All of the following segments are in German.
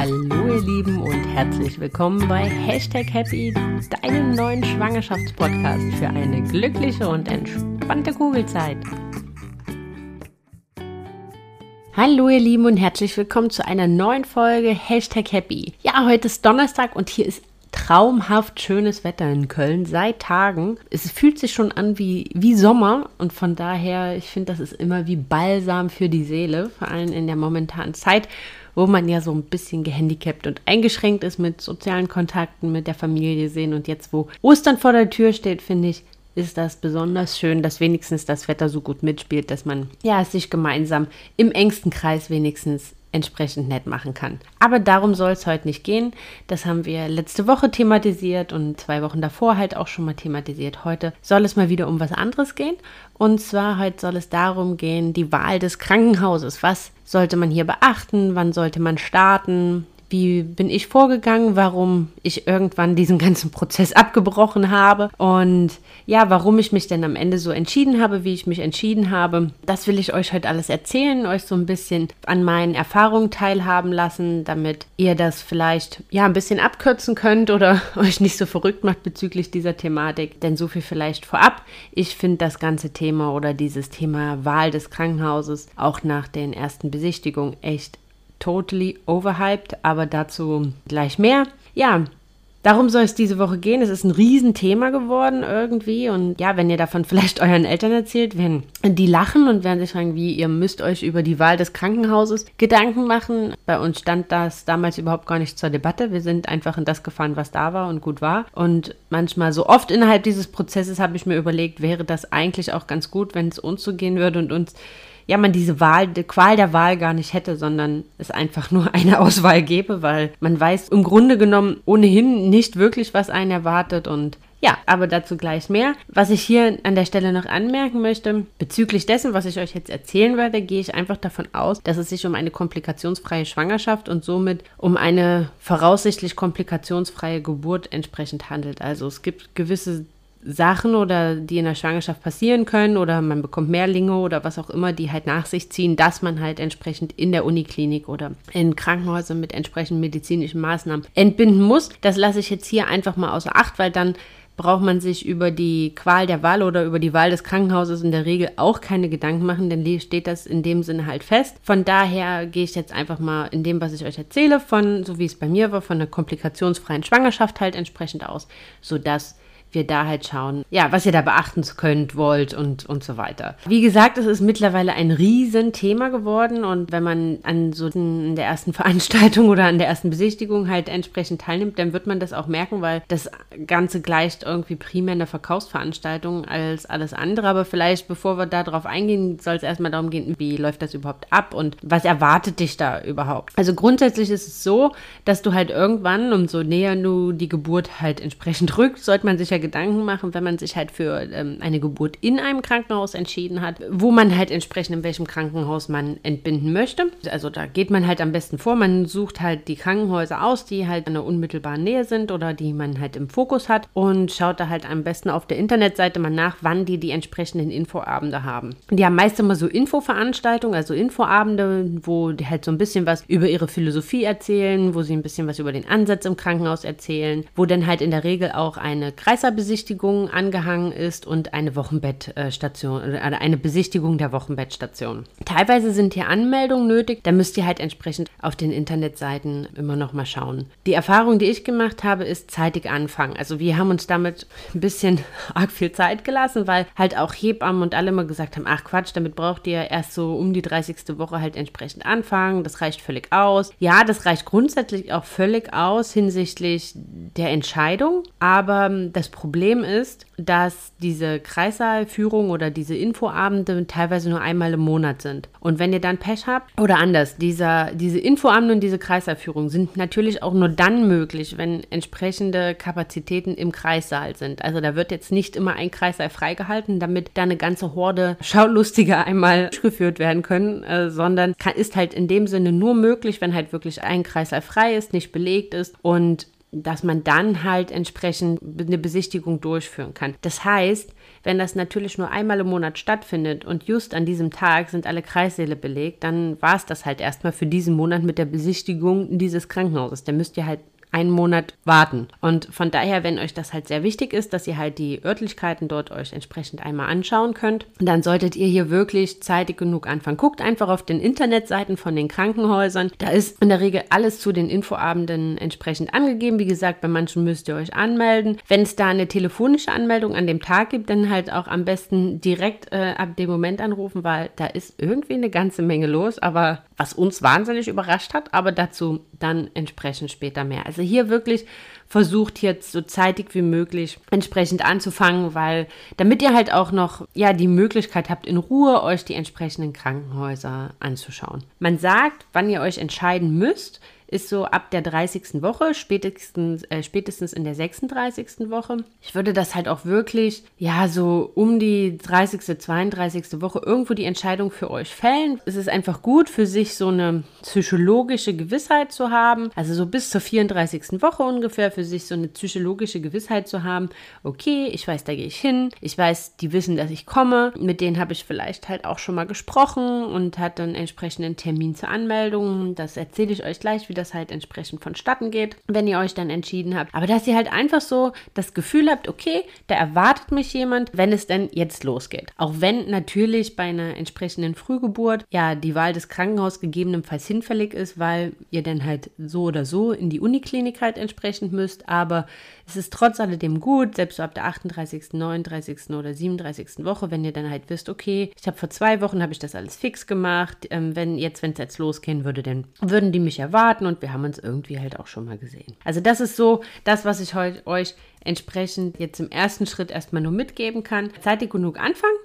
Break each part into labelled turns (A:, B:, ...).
A: Hallo ihr Lieben und herzlich willkommen bei Hashtag Happy, deinem neuen Schwangerschaftspodcast für eine glückliche und entspannte Kugelzeit. Hallo ihr Lieben und herzlich willkommen zu einer neuen Folge Hashtag Happy. Ja, heute ist Donnerstag und hier ist traumhaft schönes Wetter in Köln seit Tagen. Es fühlt sich schon an wie, wie Sommer und von daher, ich finde, das ist immer wie Balsam für die Seele, vor allem in der momentanen Zeit, wo man ja so ein bisschen gehandicapt und eingeschränkt ist mit sozialen Kontakten, mit der Familie sehen. Und jetzt, wo Ostern vor der Tür steht, finde ich, ist das besonders schön, dass wenigstens das Wetter so gut mitspielt, dass man ja sich gemeinsam im engsten Kreis wenigstens entsprechend nett machen kann. Aber darum soll es heute nicht gehen. Das haben wir letzte Woche thematisiert und zwei Wochen davor halt auch schon mal thematisiert. Heute soll es mal wieder um was anderes gehen. Und zwar heute soll es darum gehen, die Wahl des Krankenhauses. Was sollte man hier beachten? Wann sollte man starten? Wie bin ich vorgegangen, warum ich irgendwann diesen ganzen Prozess abgebrochen habe und ja, warum ich mich denn am Ende so entschieden habe, wie ich mich entschieden habe. Das will ich euch heute alles erzählen, euch so ein bisschen an meinen Erfahrungen teilhaben lassen, damit ihr das vielleicht ja ein bisschen abkürzen könnt oder euch nicht so verrückt macht bezüglich dieser Thematik. Denn so viel vielleicht vorab. Ich finde das ganze Thema oder dieses Thema Wahl des Krankenhauses auch nach den ersten Besichtigungen echt totally overhyped, aber dazu gleich mehr. Ja, Darum soll es diese Woche gehen. Es ist ein Riesenthema geworden irgendwie. Und ja, wenn ihr davon vielleicht euren Eltern erzählt, werden die lachen und werden sich fragen, wie ihr müsst euch über die Wahl des Krankenhauses Gedanken machen. Bei uns stand das damals überhaupt gar nicht zur Debatte. Wir sind einfach in das gefahren, was da war und gut war. Und manchmal so oft innerhalb dieses Prozesses habe ich mir überlegt, wäre das eigentlich auch ganz gut, wenn es uns so gehen würde und uns ja, man diese Wahl, die Qual der Wahl gar nicht hätte, sondern es einfach nur eine Auswahl gäbe, weil man weiß im Grunde genommen ohnehin nicht wirklich, was einen erwartet und ja, aber dazu gleich mehr. Was ich hier an der Stelle noch anmerken möchte, bezüglich dessen, was ich euch jetzt erzählen werde, gehe ich einfach davon aus, dass es sich um eine komplikationsfreie Schwangerschaft und somit um eine voraussichtlich komplikationsfreie Geburt entsprechend handelt. Also es gibt gewisse Sachen oder die in der Schwangerschaft passieren können oder man bekommt Mehrlinge oder was auch immer, die halt nach sich ziehen, dass man halt entsprechend in der Uniklinik oder in Krankenhäusern mit entsprechenden medizinischen Maßnahmen entbinden muss. Das lasse ich jetzt hier einfach mal außer Acht, weil dann braucht man sich über die Qual der Wahl oder über die Wahl des Krankenhauses in der Regel auch keine Gedanken machen, denn steht das in dem Sinne halt fest. Von daher gehe ich jetzt einfach mal in dem, was ich euch erzähle, von, so wie es bei mir war, von einer komplikationsfreien Schwangerschaft halt entsprechend aus, sodass wir da halt schauen, ja, was ihr da beachten könnt, wollt und, und so weiter. Wie gesagt, es ist mittlerweile ein Riesenthema geworden und wenn man an so in der ersten Veranstaltung oder an der ersten Besichtigung halt entsprechend teilnimmt, dann wird man das auch merken, weil das Ganze gleicht irgendwie primär eine Verkaufsveranstaltung als alles andere. Aber vielleicht, bevor wir darauf eingehen, soll es erstmal darum gehen, wie läuft das überhaupt ab und was erwartet dich da überhaupt? Also grundsätzlich ist es so, dass du halt irgendwann, umso näher du die Geburt halt entsprechend rückt, sollte man sich ja Gedanken machen, wenn man sich halt für ähm, eine Geburt in einem Krankenhaus entschieden hat, wo man halt entsprechend in welchem Krankenhaus man entbinden möchte. Also da geht man halt am besten vor, man sucht halt die Krankenhäuser aus, die halt in der unmittelbaren Nähe sind oder die man halt im Fokus hat und schaut da halt am besten auf der Internetseite mal nach, wann die die entsprechenden Infoabende haben. Die haben meist immer so Infoveranstaltungen, also Infoabende, wo die halt so ein bisschen was über ihre Philosophie erzählen, wo sie ein bisschen was über den Ansatz im Krankenhaus erzählen, wo dann halt in der Regel auch eine Kreislauf Kreislaufbesichtigung angehangen ist und eine Wochenbettstation oder eine Besichtigung der Wochenbettstation. Teilweise sind hier Anmeldungen nötig, da müsst ihr halt entsprechend auf den Internetseiten immer noch mal schauen. Die Erfahrung, die ich gemacht habe, ist zeitig anfangen. Also wir haben uns damit ein bisschen arg viel Zeit gelassen, weil halt auch Hebammen und alle immer gesagt haben, ach Quatsch, damit braucht ihr erst so um die 30. Woche halt entsprechend anfangen. Das reicht völlig aus. Ja, das reicht grundsätzlich auch völlig aus hinsichtlich der Entscheidung, aber das Problem Problem ist, dass diese Kreissaalführung oder diese Infoabende teilweise nur einmal im Monat sind. Und wenn ihr dann Pech habt, oder anders, dieser, diese Infoabende und diese Kreissaalführung sind natürlich auch nur dann möglich, wenn entsprechende Kapazitäten im Kreissaal sind. Also da wird jetzt nicht immer ein Kreissaal freigehalten, damit da eine ganze Horde Schaulustiger einmal geführt werden können, äh, sondern kann, ist halt in dem Sinne nur möglich, wenn halt wirklich ein Kreissaal frei ist, nicht belegt ist und dass man dann halt entsprechend eine Besichtigung durchführen kann. Das heißt, wenn das natürlich nur einmal im Monat stattfindet und just an diesem Tag sind alle Kreissäle belegt, dann war es das halt erstmal für diesen Monat mit der Besichtigung dieses Krankenhauses. Der müsst ihr halt einen Monat warten. Und von daher, wenn euch das halt sehr wichtig ist, dass ihr halt die Örtlichkeiten dort euch entsprechend einmal anschauen könnt, dann solltet ihr hier wirklich zeitig genug anfangen. Guckt einfach auf den Internetseiten von den Krankenhäusern. Da ist in der Regel alles zu den Infoabenden entsprechend angegeben. Wie gesagt, bei manchen müsst ihr euch anmelden. Wenn es da eine telefonische Anmeldung an dem Tag gibt, dann halt auch am besten direkt äh, ab dem Moment anrufen, weil da ist irgendwie eine ganze Menge los. Aber was uns wahnsinnig überrascht hat, aber dazu dann entsprechend später mehr. Also hier wirklich versucht jetzt so zeitig wie möglich entsprechend anzufangen, weil damit ihr halt auch noch ja die Möglichkeit habt in Ruhe euch die entsprechenden Krankenhäuser anzuschauen. Man sagt, wann ihr euch entscheiden müsst, ist so ab der 30. Woche, spätestens, äh, spätestens in der 36. Woche. Ich würde das halt auch wirklich, ja, so um die 30., 32. Woche irgendwo die Entscheidung für euch fällen. Es ist einfach gut für sich so eine psychologische Gewissheit zu haben, also so bis zur 34. Woche ungefähr für sich so eine psychologische Gewissheit zu haben, okay, ich weiß, da gehe ich hin, ich weiß, die wissen, dass ich komme, mit denen habe ich vielleicht halt auch schon mal gesprochen und hat dann entsprechend einen Termin zur Anmeldung. Das erzähle ich euch gleich, wie das halt entsprechend vonstatten geht, wenn ihr euch dann entschieden habt. Aber dass ihr halt einfach so das Gefühl habt, okay, da erwartet mich jemand, wenn es denn jetzt losgeht. Auch wenn natürlich bei einer entsprechenden Frühgeburt ja die Wahl des Krankenhauses gegebenenfalls hinfällig ist, weil ihr dann halt so oder so in die Uniklinik halt entsprechend müsst. Aber es ist trotz alledem gut, selbst so ab der 38., 39. oder 37. Woche, wenn ihr dann halt wisst, okay, ich habe vor zwei Wochen habe ich das alles fix gemacht. Ähm, wenn jetzt, wenn es jetzt losgehen würde, dann würden die mich erwarten und wir haben uns irgendwie halt auch schon mal gesehen. Also das ist so das, was ich heute euch entsprechend jetzt im ersten Schritt erstmal nur mitgeben kann. Zeitig genug anfangen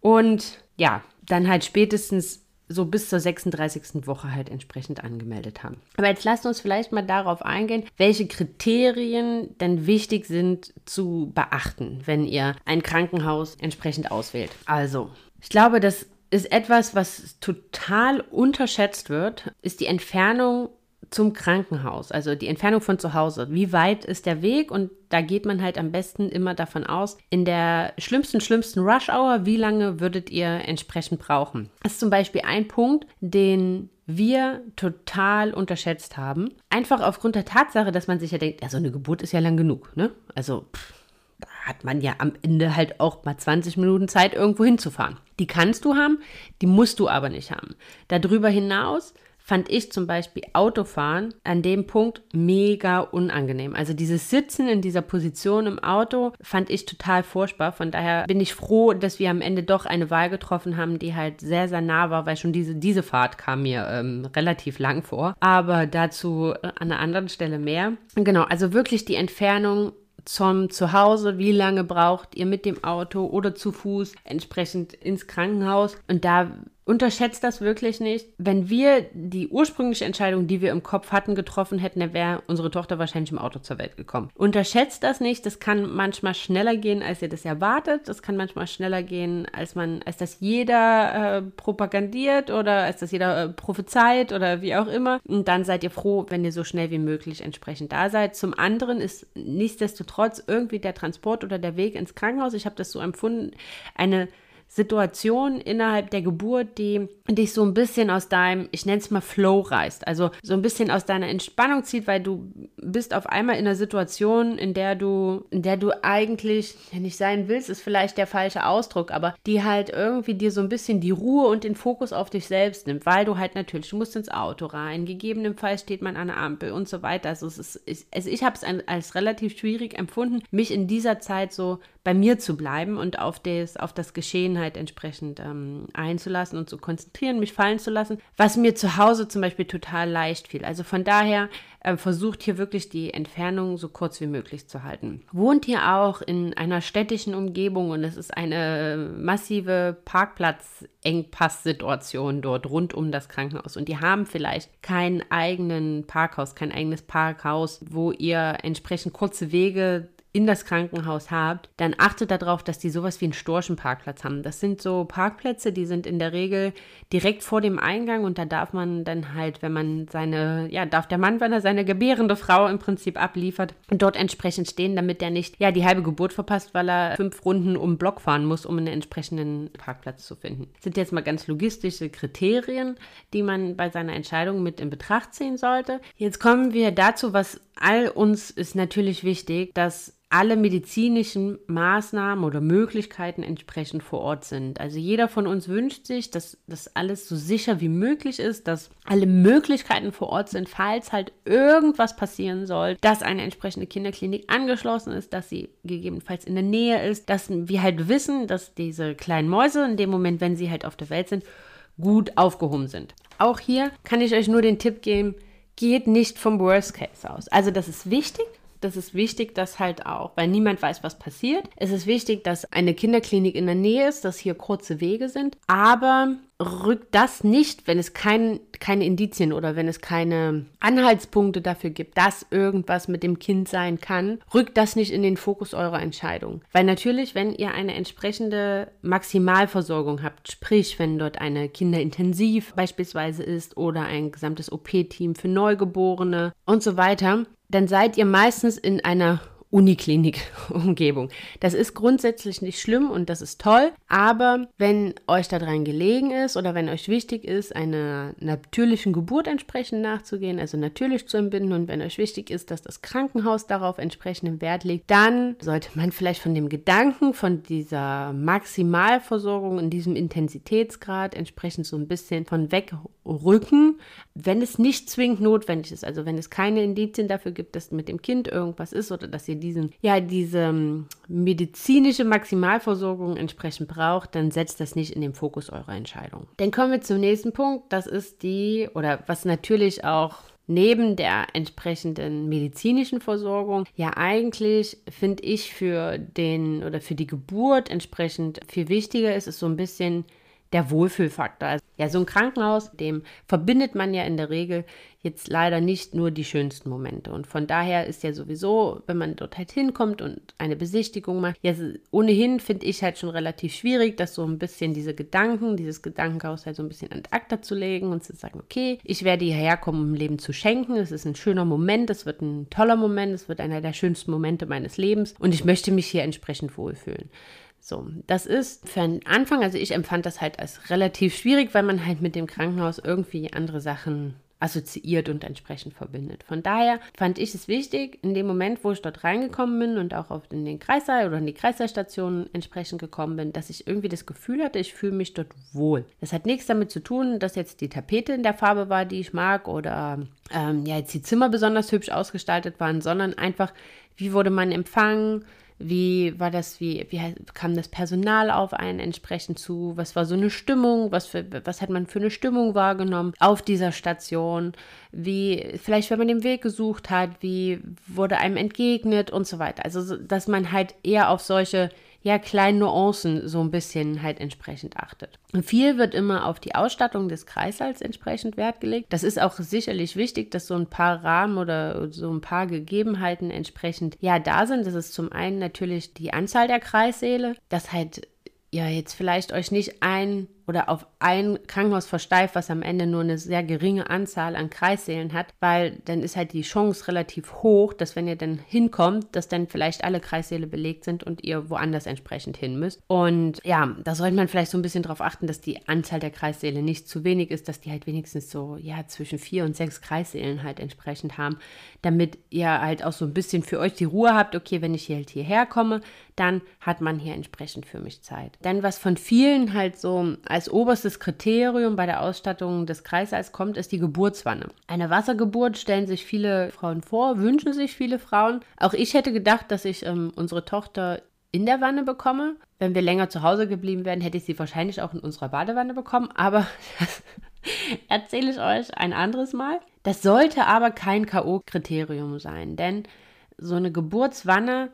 A: und ja, dann halt spätestens so bis zur 36. Woche halt entsprechend angemeldet haben. Aber jetzt lasst uns vielleicht mal darauf eingehen, welche Kriterien denn wichtig sind zu beachten, wenn ihr ein Krankenhaus entsprechend auswählt. Also, ich glaube, das ist etwas, was total unterschätzt wird, ist die Entfernung zum Krankenhaus, also die Entfernung von zu Hause. Wie weit ist der Weg? Und da geht man halt am besten immer davon aus, in der schlimmsten, schlimmsten Rush-Hour, wie lange würdet ihr entsprechend brauchen? Das ist zum Beispiel ein Punkt, den wir total unterschätzt haben. Einfach aufgrund der Tatsache, dass man sich ja denkt, ja, so eine Geburt ist ja lang genug, ne? Also, pff, da hat man ja am Ende halt auch mal 20 Minuten Zeit, irgendwo hinzufahren. Die kannst du haben, die musst du aber nicht haben. Darüber hinaus fand ich zum Beispiel Autofahren an dem Punkt mega unangenehm. Also dieses Sitzen in dieser Position im Auto fand ich total furchtbar. Von daher bin ich froh, dass wir am Ende doch eine Wahl getroffen haben, die halt sehr, sehr nah war, weil schon diese, diese Fahrt kam mir ähm, relativ lang vor. Aber dazu an einer anderen Stelle mehr. Genau, also wirklich die Entfernung zum Zuhause, wie lange braucht ihr mit dem Auto oder zu Fuß entsprechend ins Krankenhaus. Und da unterschätzt das wirklich nicht. Wenn wir die ursprüngliche Entscheidung, die wir im Kopf hatten, getroffen hätten, dann wäre unsere Tochter wahrscheinlich im Auto zur Welt gekommen. Unterschätzt das nicht. Das kann manchmal schneller gehen, als ihr das erwartet. Das kann manchmal schneller gehen, als man, als das jeder äh, propagandiert oder als das jeder äh, prophezeit oder wie auch immer. Und dann seid ihr froh, wenn ihr so schnell wie möglich entsprechend da seid. Zum anderen ist nichtsdestotrotz irgendwie der Transport oder der Weg ins Krankenhaus, ich habe das so empfunden, eine Situation innerhalb der Geburt, die dich so ein bisschen aus deinem, ich nenne es mal Flow reißt, also so ein bisschen aus deiner Entspannung zieht, weil du bist auf einmal in einer Situation, in der du, in der du eigentlich nicht sein willst, ist vielleicht der falsche Ausdruck, aber die halt irgendwie dir so ein bisschen die Ruhe und den Fokus auf dich selbst nimmt, weil du halt natürlich, du musst ins Auto rein, gegebenenfalls steht man an der Ampel und so weiter. Also es ist, ich, also ich habe es als relativ schwierig empfunden, mich in dieser Zeit so bei mir zu bleiben und auf das, auf das Geschehen halt entsprechend ähm, einzulassen und zu konzentrieren, mich fallen zu lassen, was mir zu Hause zum Beispiel total leicht fiel. Also von daher äh, versucht hier wirklich die Entfernung so kurz wie möglich zu halten. Wohnt ihr auch in einer städtischen Umgebung und es ist eine massive Parkplatzengpass-Situation dort rund um das Krankenhaus und die haben vielleicht keinen eigenen Parkhaus, kein eigenes Parkhaus, wo ihr entsprechend kurze Wege in das Krankenhaus habt, dann achtet darauf, dass die sowas wie einen Storchenparkplatz haben. Das sind so Parkplätze, die sind in der Regel direkt vor dem Eingang und da darf man dann halt, wenn man seine, ja, darf der Mann, wenn er seine gebärende Frau im Prinzip abliefert, dort entsprechend stehen, damit der nicht, ja, die halbe Geburt verpasst, weil er fünf Runden um den Block fahren muss, um einen entsprechenden Parkplatz zu finden. Das sind jetzt mal ganz logistische Kriterien, die man bei seiner Entscheidung mit in Betracht ziehen sollte. Jetzt kommen wir dazu, was all uns ist natürlich wichtig, dass alle medizinischen Maßnahmen oder Möglichkeiten entsprechend vor Ort sind. Also jeder von uns wünscht sich, dass das alles so sicher wie möglich ist, dass alle Möglichkeiten vor Ort sind, falls halt irgendwas passieren soll, dass eine entsprechende Kinderklinik angeschlossen ist, dass sie gegebenenfalls in der Nähe ist, dass wir halt wissen, dass diese kleinen Mäuse in dem Moment, wenn sie halt auf der Welt sind, gut aufgehoben sind. Auch hier kann ich euch nur den Tipp geben, geht nicht vom Worst Case aus. Also das ist wichtig, das ist wichtig, dass halt auch, weil niemand weiß, was passiert. Es ist wichtig, dass eine Kinderklinik in der Nähe ist, dass hier kurze Wege sind. Aber rückt das nicht, wenn es kein, keine Indizien oder wenn es keine Anhaltspunkte dafür gibt, dass irgendwas mit dem Kind sein kann, rückt das nicht in den Fokus eurer Entscheidung. Weil natürlich, wenn ihr eine entsprechende Maximalversorgung habt, sprich, wenn dort eine Kinderintensiv beispielsweise ist oder ein gesamtes OP-Team für Neugeborene und so weiter, dann seid ihr meistens in einer Uniklinik-Umgebung. Das ist grundsätzlich nicht schlimm und das ist toll, aber wenn euch daran gelegen ist oder wenn euch wichtig ist, einer natürlichen Geburt entsprechend nachzugehen, also natürlich zu entbinden und wenn euch wichtig ist, dass das Krankenhaus darauf entsprechenden Wert legt, dann sollte man vielleicht von dem Gedanken, von dieser Maximalversorgung in diesem Intensitätsgrad entsprechend so ein bisschen von wegrücken, wenn es nicht zwingend notwendig ist, also wenn es keine Indizien dafür gibt, dass mit dem Kind irgendwas ist oder dass ihr diesen, ja, diese ähm, medizinische Maximalversorgung entsprechend braucht, dann setzt das nicht in den Fokus eurer Entscheidung. Dann kommen wir zum nächsten Punkt. Das ist die, oder was natürlich auch neben der entsprechenden medizinischen Versorgung ja eigentlich finde ich für den oder für die Geburt entsprechend viel wichtiger ist, ist so ein bisschen der Wohlfühlfaktor. Also, ja, so ein Krankenhaus, dem verbindet man ja in der Regel jetzt leider nicht nur die schönsten Momente. Und von daher ist ja sowieso, wenn man dort halt hinkommt und eine Besichtigung macht, ja, ohnehin finde ich halt schon relativ schwierig, das so ein bisschen diese Gedanken, dieses Gedankenhaus halt so ein bisschen an Akta zu legen und zu sagen, okay, ich werde hierher kommen, um Leben zu schenken. Es ist ein schöner Moment, es wird ein toller Moment, es wird einer der schönsten Momente meines Lebens und ich möchte mich hier entsprechend wohlfühlen. So, das ist für einen Anfang, also ich empfand das halt als relativ schwierig, weil man halt mit dem Krankenhaus irgendwie andere Sachen assoziiert und entsprechend verbindet. Von daher fand ich es wichtig, in dem Moment, wo ich dort reingekommen bin und auch auf in den Kreissaal oder in die Kreissaal-Station entsprechend gekommen bin, dass ich irgendwie das Gefühl hatte, ich fühle mich dort wohl. Das hat nichts damit zu tun, dass jetzt die Tapete in der Farbe war, die ich mag oder ähm, ja, jetzt die Zimmer besonders hübsch ausgestaltet waren, sondern einfach, wie wurde man empfangen, wie war das, wie, wie kam das Personal auf einen entsprechend zu? Was war so eine Stimmung? Was, für, was hat man für eine Stimmung wahrgenommen auf dieser Station? Wie, vielleicht, wenn man den Weg gesucht hat, wie wurde einem entgegnet und so weiter. Also, dass man halt eher auf solche ja, kleinen Nuancen so ein bisschen halt entsprechend achtet. Viel wird immer auf die Ausstattung des Kreißsaals entsprechend Wert gelegt. Das ist auch sicherlich wichtig, dass so ein paar Rahmen oder so ein paar Gegebenheiten entsprechend ja da sind. Das ist zum einen natürlich die Anzahl der Kreissäle, dass halt ja jetzt vielleicht euch nicht ein oder auf ein Krankenhaus versteift, was am Ende nur eine sehr geringe Anzahl an Kreissälen hat, weil dann ist halt die Chance relativ hoch, dass wenn ihr dann hinkommt, dass dann vielleicht alle Kreissäle belegt sind und ihr woanders entsprechend hin müsst. Und ja, da sollte man vielleicht so ein bisschen darauf achten, dass die Anzahl der Kreissäle nicht zu wenig ist, dass die halt wenigstens so, ja, zwischen vier und sechs Kreissälen halt entsprechend haben, damit ihr halt auch so ein bisschen für euch die Ruhe habt, okay, wenn ich hier halt hierher komme, dann hat man hier entsprechend für mich Zeit. Dann was von vielen halt so als als oberstes Kriterium bei der Ausstattung des Kreißsaals kommt, ist die Geburtswanne. Eine Wassergeburt stellen sich viele Frauen vor, wünschen sich viele Frauen. Auch ich hätte gedacht, dass ich ähm, unsere Tochter in der Wanne bekomme. Wenn wir länger zu Hause geblieben wären, hätte ich sie wahrscheinlich auch in unserer Badewanne bekommen. Aber das erzähle ich euch ein anderes Mal. Das sollte aber kein K.O.-Kriterium sein, denn so eine Geburtswanne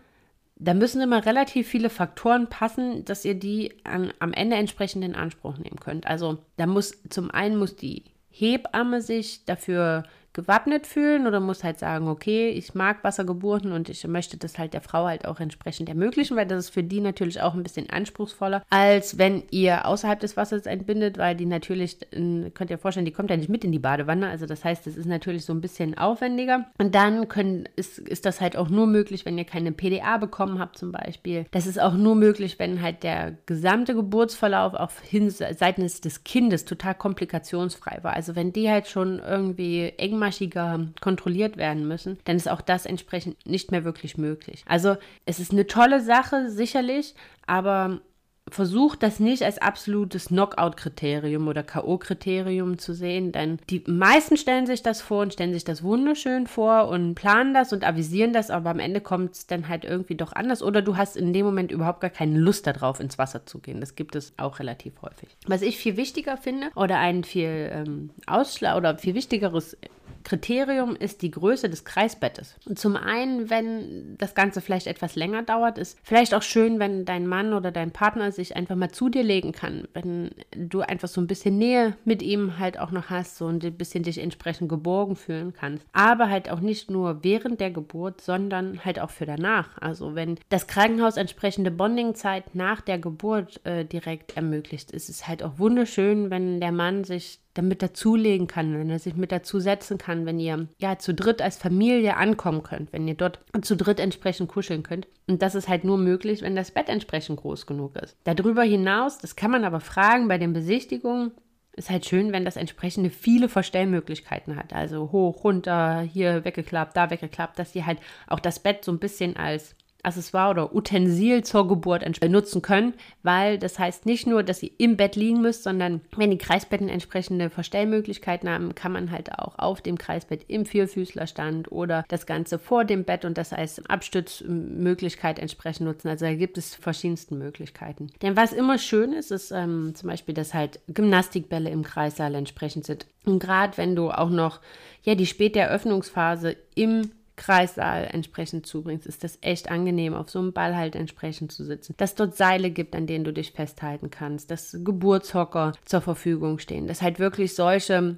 A: da müssen immer relativ viele Faktoren passen, dass ihr die an, am Ende entsprechend in Anspruch nehmen könnt. Also da muss zum einen muss die Hebamme sich dafür gewappnet fühlen oder muss halt sagen, okay, ich mag Wassergeburten und ich möchte das halt der Frau halt auch entsprechend ermöglichen, weil das ist für die natürlich auch ein bisschen anspruchsvoller, als wenn ihr außerhalb des Wassers entbindet, weil die natürlich, könnt ihr vorstellen, die kommt ja nicht mit in die Badewanne. Also das heißt, es ist natürlich so ein bisschen aufwendiger. Und dann können, ist, ist das halt auch nur möglich, wenn ihr keine PDA bekommen habt zum Beispiel. Das ist auch nur möglich, wenn halt der gesamte Geburtsverlauf auf hin, seitens des Kindes total komplikationsfrei war. Also wenn die halt schon irgendwie engmaschiger kontrolliert werden müssen, dann ist auch das entsprechend nicht mehr wirklich möglich. Also es ist eine tolle Sache, sicherlich, aber versucht das nicht als absolutes Knockout-Kriterium oder K.O.-Kriterium zu sehen, denn die meisten stellen sich das vor und stellen sich das wunderschön vor und planen das und avisieren das, aber am Ende kommt es dann halt irgendwie doch anders oder du hast in dem Moment überhaupt gar keine Lust darauf, ins Wasser zu gehen. Das gibt es auch relativ häufig. Was ich viel wichtiger finde oder ein viel ähm, Ausschlag oder viel wichtigeres Kriterium ist die Größe des Kreisbettes. Und zum einen, wenn das Ganze vielleicht etwas länger dauert, ist vielleicht auch schön, wenn dein Mann oder dein Partner sich einfach mal zu dir legen kann, wenn du einfach so ein bisschen Nähe mit ihm halt auch noch hast so ein bisschen dich entsprechend geborgen fühlen kannst. Aber halt auch nicht nur während der Geburt, sondern halt auch für danach. Also wenn das Krankenhaus entsprechende Bondingzeit nach der Geburt äh, direkt ermöglicht, ist es halt auch wunderschön, wenn der Mann sich damit dazulegen kann, wenn er sich mit dazu setzen kann, wenn ihr ja zu dritt als Familie ankommen könnt, wenn ihr dort zu dritt entsprechend kuscheln könnt. Und das ist halt nur möglich, wenn das Bett entsprechend groß genug ist. Darüber hinaus, das kann man aber fragen bei den Besichtigungen, ist halt schön, wenn das entsprechende viele Verstellmöglichkeiten hat. Also hoch, runter, hier weggeklappt, da weggeklappt, dass ihr halt auch das Bett so ein bisschen als Accessoire oder Utensil zur Geburt nutzen können, weil das heißt nicht nur, dass ihr im Bett liegen müsst, sondern wenn die Kreisbetten entsprechende Verstellmöglichkeiten haben, kann man halt auch auf dem Kreisbett im Vierfüßlerstand oder das Ganze vor dem Bett und das als Abstützmöglichkeit entsprechend nutzen. Also da gibt es verschiedenste Möglichkeiten. Denn was immer schön ist, ist ähm, zum Beispiel, dass halt Gymnastikbälle im Kreissaal entsprechend sind. Und gerade wenn du auch noch ja die späte Eröffnungsphase im Kreissaal entsprechend zubringst, ist das echt angenehm, auf so einem Ball halt entsprechend zu sitzen. Dass dort Seile gibt, an denen du dich festhalten kannst, dass Geburtshocker zur Verfügung stehen, dass halt wirklich solche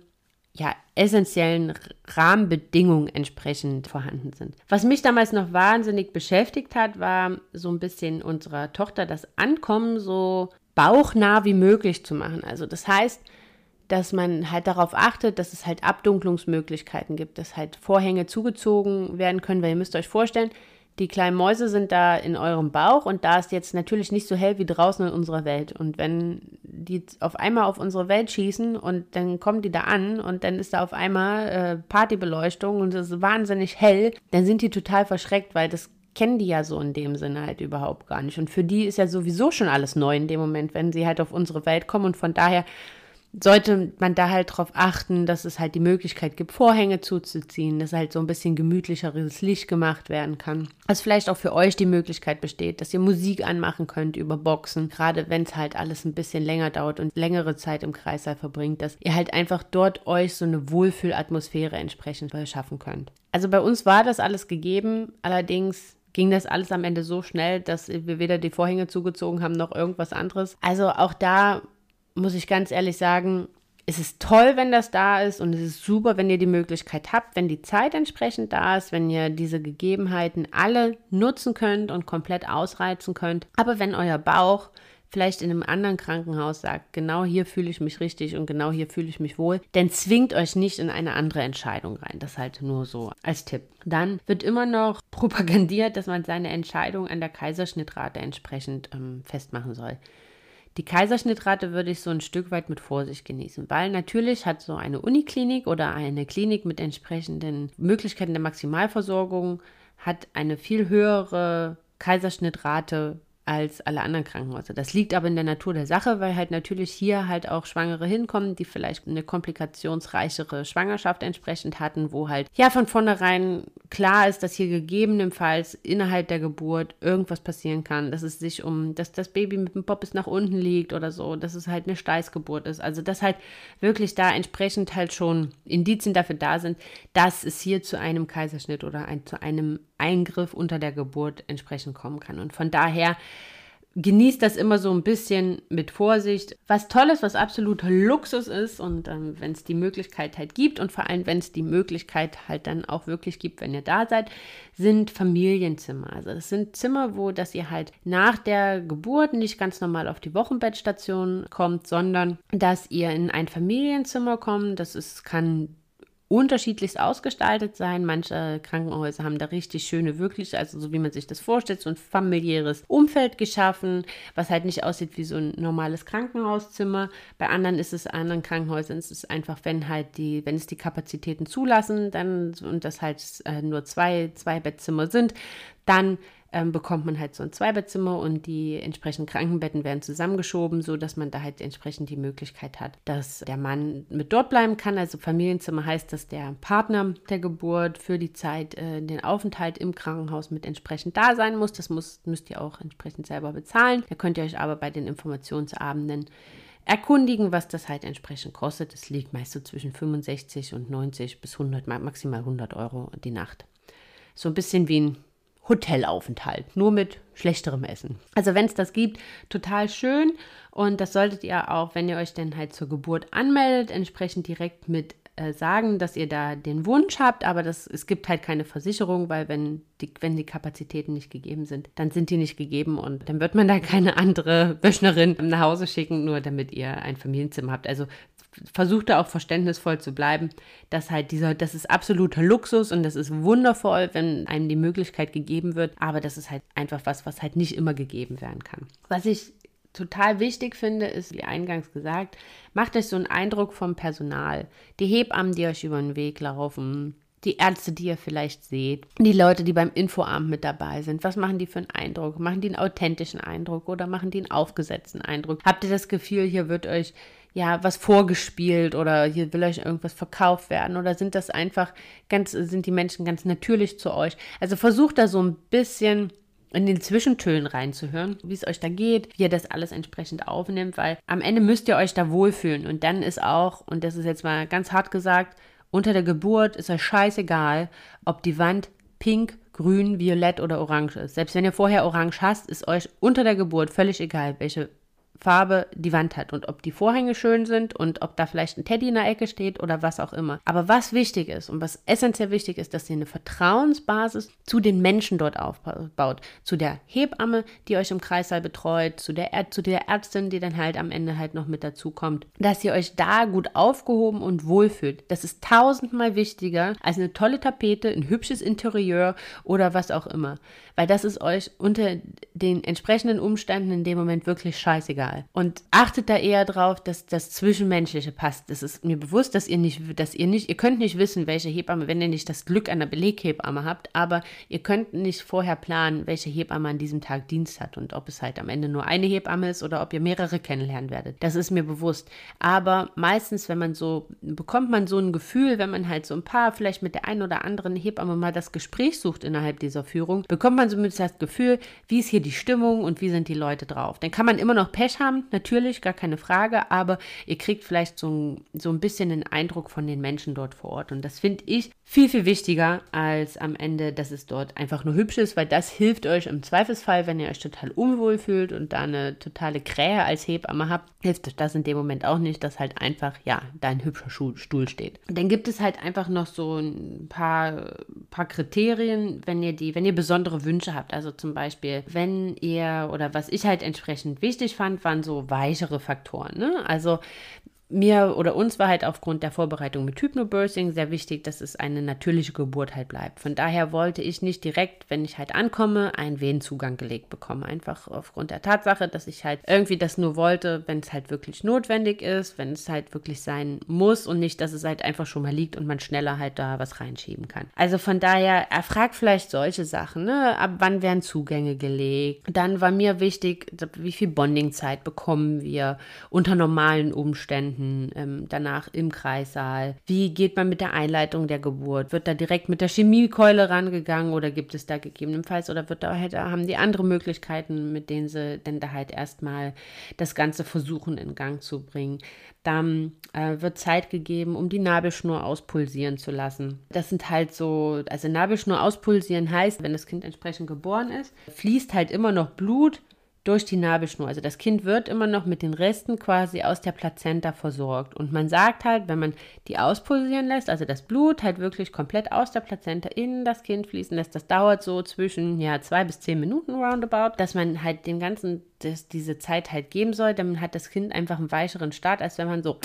A: ja, essentiellen Rahmenbedingungen entsprechend vorhanden sind. Was mich damals noch wahnsinnig beschäftigt hat, war so ein bisschen unserer Tochter das Ankommen so bauchnah wie möglich zu machen. Also das heißt, dass man halt darauf achtet, dass es halt Abdunklungsmöglichkeiten gibt, dass halt Vorhänge zugezogen werden können, weil ihr müsst euch vorstellen, die kleinen Mäuse sind da in eurem Bauch und da ist jetzt natürlich nicht so hell wie draußen in unserer Welt. Und wenn die auf einmal auf unsere Welt schießen und dann kommen die da an und dann ist da auf einmal äh, Partybeleuchtung und es ist wahnsinnig hell, dann sind die total verschreckt, weil das kennen die ja so in dem Sinne halt überhaupt gar nicht. Und für die ist ja sowieso schon alles neu in dem Moment, wenn sie halt auf unsere Welt kommen. Und von daher sollte man da halt drauf achten, dass es halt die Möglichkeit gibt, Vorhänge zuzuziehen, dass halt so ein bisschen gemütlicheres Licht gemacht werden kann. Also vielleicht auch für euch die Möglichkeit besteht, dass ihr Musik anmachen könnt über Boxen, gerade wenn es halt alles ein bisschen länger dauert und längere Zeit im Kreißsaal verbringt, dass ihr halt einfach dort euch so eine Wohlfühlatmosphäre entsprechend schaffen könnt. Also bei uns war das alles gegeben, allerdings ging das alles am Ende so schnell, dass wir weder die Vorhänge zugezogen haben noch irgendwas anderes. Also auch da muss ich ganz ehrlich sagen, es ist toll, wenn das da ist und es ist super, wenn ihr die Möglichkeit habt, wenn die Zeit entsprechend da ist, wenn ihr diese Gegebenheiten alle nutzen könnt und komplett ausreizen könnt. Aber wenn euer Bauch vielleicht in einem anderen Krankenhaus sagt, genau hier fühle ich mich richtig und genau hier fühle ich mich wohl, dann zwingt euch nicht in eine andere Entscheidung rein. Das halt nur so als Tipp. Dann wird immer noch propagandiert, dass man seine Entscheidung an der Kaiserschnittrate entsprechend ähm, festmachen soll. Die Kaiserschnittrate würde ich so ein Stück weit mit Vorsicht genießen, weil natürlich hat so eine Uniklinik oder eine Klinik mit entsprechenden Möglichkeiten der Maximalversorgung hat eine viel höhere Kaiserschnittrate als alle anderen Krankenhäuser. Das liegt aber in der Natur der Sache, weil halt natürlich hier halt auch Schwangere hinkommen, die vielleicht eine komplikationsreichere Schwangerschaft entsprechend hatten, wo halt ja von vornherein klar ist, dass hier gegebenenfalls innerhalb der Geburt irgendwas passieren kann, dass es sich um, dass das Baby mit dem Poppes nach unten liegt oder so, dass es halt eine Steißgeburt ist. Also dass halt wirklich da entsprechend halt schon Indizien dafür da sind, dass es hier zu einem Kaiserschnitt oder ein, zu einem Eingriff unter der Geburt entsprechend kommen kann. Und von daher genießt das immer so ein bisschen mit Vorsicht. Was toll ist, was absoluter Luxus ist und ähm, wenn es die Möglichkeit halt gibt und vor allem, wenn es die Möglichkeit halt dann auch wirklich gibt, wenn ihr da seid, sind Familienzimmer. Also das sind Zimmer, wo dass ihr halt nach der Geburt nicht ganz normal auf die Wochenbettstation kommt, sondern dass ihr in ein Familienzimmer kommt. Das ist, kann unterschiedlichst ausgestaltet sein. Manche Krankenhäuser haben da richtig schöne, wirklich, also so wie man sich das vorstellt, so ein familiäres Umfeld geschaffen, was halt nicht aussieht wie so ein normales Krankenhauszimmer. Bei anderen ist es, anderen Krankenhäusern ist es einfach, wenn halt die, wenn es die Kapazitäten zulassen, dann und das halt äh, nur zwei, zwei Bettzimmer sind, dann ähm, bekommt man halt so ein Zweibettzimmer und die entsprechenden Krankenbetten werden zusammengeschoben, so dass man da halt entsprechend die Möglichkeit hat, dass der Mann mit dort bleiben kann. Also Familienzimmer heißt, dass der Partner der Geburt für die Zeit äh, den Aufenthalt im Krankenhaus mit entsprechend da sein muss. Das muss, müsst ihr auch entsprechend selber bezahlen. Da könnt ihr euch aber bei den Informationsabenden erkundigen, was das halt entsprechend kostet. Es liegt meist so zwischen 65 und 90 bis 100, maximal 100 Euro die Nacht. So ein bisschen wie ein Hotelaufenthalt, nur mit schlechterem Essen. Also wenn es das gibt, total schön und das solltet ihr auch, wenn ihr euch dann halt zur Geburt anmeldet, entsprechend direkt mit äh, sagen, dass ihr da den Wunsch habt, aber das, es gibt halt keine Versicherung, weil wenn die, wenn die Kapazitäten nicht gegeben sind, dann sind die nicht gegeben und dann wird man da keine andere Wöchnerin nach Hause schicken, nur damit ihr ein Familienzimmer habt. Also versucht da auch verständnisvoll zu bleiben, dass halt dieser, das ist absoluter Luxus und das ist wundervoll, wenn einem die Möglichkeit gegeben wird, aber das ist halt einfach was, was halt nicht immer gegeben werden kann. Was ich total wichtig finde, ist, wie eingangs gesagt, macht euch so einen Eindruck vom Personal. Die Hebammen, die euch über den Weg laufen, die Ärzte, die ihr vielleicht seht, die Leute, die beim Infoamt mit dabei sind, was machen die für einen Eindruck? Machen die einen authentischen Eindruck oder machen die einen aufgesetzten Eindruck? Habt ihr das Gefühl, hier wird euch ja was vorgespielt oder hier will euch irgendwas verkauft werden oder sind das einfach ganz, sind die Menschen ganz natürlich zu euch? Also versucht da so ein bisschen in den Zwischentönen reinzuhören, wie es euch da geht, wie ihr das alles entsprechend aufnimmt, weil am Ende müsst ihr euch da wohlfühlen und dann ist auch, und das ist jetzt mal ganz hart gesagt, unter der Geburt ist euch scheißegal, ob die Wand pink, grün, violett oder orange ist. Selbst wenn ihr vorher orange hast, ist euch unter der Geburt völlig egal, welche Farbe die Wand hat und ob die Vorhänge schön sind und ob da vielleicht ein Teddy in der Ecke steht oder was auch immer. Aber was wichtig ist und was essentiell wichtig ist, dass ihr eine Vertrauensbasis zu den Menschen dort aufbaut. Zu der Hebamme, die euch im Kreissaal betreut, zu der, zu der Ärztin, die dann halt am Ende halt noch mit dazu kommt. Dass ihr euch da gut aufgehoben und wohlfühlt. Das ist tausendmal wichtiger als eine tolle Tapete, ein hübsches Interieur oder was auch immer. Weil das ist euch unter den entsprechenden Umständen in dem Moment wirklich scheißegal egal. Und achtet da eher drauf, dass das Zwischenmenschliche passt. Es ist mir bewusst, dass ihr nicht, dass ihr nicht, ihr könnt nicht wissen, welche Hebamme, wenn ihr nicht das Glück einer Beleghebamme habt, aber ihr könnt nicht vorher planen, welche Hebamme an diesem Tag Dienst hat und ob es halt am Ende nur eine Hebamme ist oder ob ihr mehrere kennenlernen werdet. Das ist mir bewusst. Aber meistens, wenn man so, bekommt man so ein Gefühl, wenn man halt so ein paar, vielleicht mit der einen oder anderen Hebamme mal das Gespräch sucht innerhalb dieser Führung, bekommt man so das Gefühl, wie ist hier die Stimmung und wie sind die Leute drauf. Dann kann man immer noch Pech haben, natürlich, gar keine Frage, aber ihr kriegt vielleicht so ein, so ein bisschen den Eindruck von den Menschen dort vor Ort. Und das finde ich viel, viel wichtiger als am Ende, dass es dort einfach nur hübsch ist, weil das hilft euch im Zweifelsfall, wenn ihr euch total unwohl fühlt und da eine totale Krähe als Hebamme habt, hilft euch das in dem Moment auch nicht, dass halt einfach, ja, da ein hübscher Stuhl steht. Und dann gibt es halt einfach noch so ein paar, paar Kriterien, wenn ihr die, wenn ihr besondere Wünsche habt. Also zum Beispiel, wenn ihr, oder was ich halt entsprechend wichtig fand, waren so weichere Faktoren. Ne? Also mir oder uns war halt aufgrund der Vorbereitung mit Hypnobirthing sehr wichtig, dass es eine natürliche Geburt halt bleibt. Von daher wollte ich nicht direkt, wenn ich halt ankomme, einen Wehenzugang gelegt bekommen. Einfach aufgrund der Tatsache, dass ich halt irgendwie das nur wollte, wenn es halt wirklich notwendig ist, wenn es halt wirklich sein muss und nicht, dass es halt einfach schon mal liegt und man schneller halt da was reinschieben kann. Also von daher, er fragt vielleicht solche Sachen, ne? Ab wann werden Zugänge gelegt? Dann war mir wichtig, wie viel Bondingzeit bekommen wir unter normalen Umständen? Patienten, ähm, danach im Kreissaal. Wie geht man mit der Einleitung der Geburt? Wird da direkt mit der Chemiekeule rangegangen oder gibt es da gegebenenfalls oder wird da halt, haben die andere Möglichkeiten, mit denen sie denn da halt erstmal das Ganze versuchen in Gang zu bringen? Dann äh, wird Zeit gegeben, um die Nabelschnur auspulsieren zu lassen. Das sind halt so, also Nabelschnur auspulsieren heißt, wenn das Kind entsprechend geboren ist, fließt halt immer noch Blut durch die Nabelschnur. Also das Kind wird immer noch mit den Resten quasi aus der Plazenta versorgt. Und man sagt halt, wenn man die auspulsieren lässt, also das Blut halt wirklich komplett aus der Plazenta in das Kind fließen lässt, das dauert so zwischen ja zwei bis zehn Minuten roundabout, dass man halt den ganzen das, diese Zeit halt geben soll, dann hat das Kind einfach einen weicheren Start, als wenn man so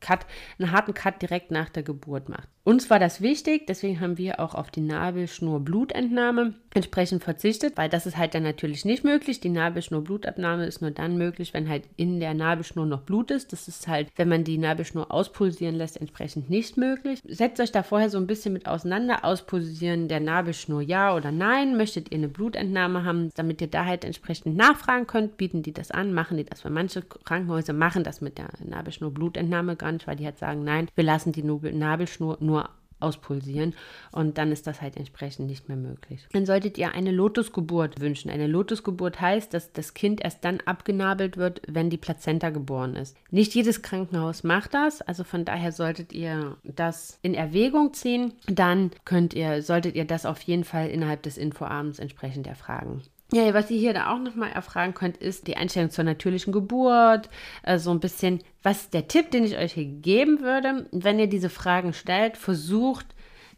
A: Cut, einen harten Cut direkt nach der Geburt macht. Uns war das wichtig, deswegen haben wir auch auf die Nabelschnur Blutentnahme entsprechend verzichtet, weil das ist halt dann natürlich nicht möglich. Die Nabelschnur Blutabnahme ist nur dann möglich, wenn halt in der Nabelschnur noch Blut ist. Das ist halt, wenn man die Nabelschnur auspulsieren lässt, entsprechend nicht möglich. Setzt euch da vorher so ein bisschen mit auseinander. Auspulsieren der Nabelschnur ja oder nein. Möchtet ihr eine Blutentnahme haben, damit ihr da halt entsprechend nachfragen könnt, bieten die das an, machen die das, weil manche Krankenhäuser machen das mit der Nabelschnur Blutentnahme gar nicht, weil die halt sagen, nein, wir lassen die Nabelschnur nur auspulsieren und dann ist das halt entsprechend nicht mehr möglich. Dann solltet ihr eine Lotusgeburt wünschen. Eine Lotusgeburt heißt, dass das Kind erst dann abgenabelt wird, wenn die Plazenta geboren ist. Nicht jedes Krankenhaus macht das, also von daher solltet ihr das in Erwägung ziehen. Dann könnt ihr, solltet ihr das auf jeden Fall innerhalb des Infoabends entsprechend erfragen. Ja, was ihr hier da auch nochmal erfragen könnt, ist die Einstellung zur natürlichen Geburt. Äh, so ein bisschen, was der Tipp, den ich euch hier geben würde, wenn ihr diese Fragen stellt, versucht,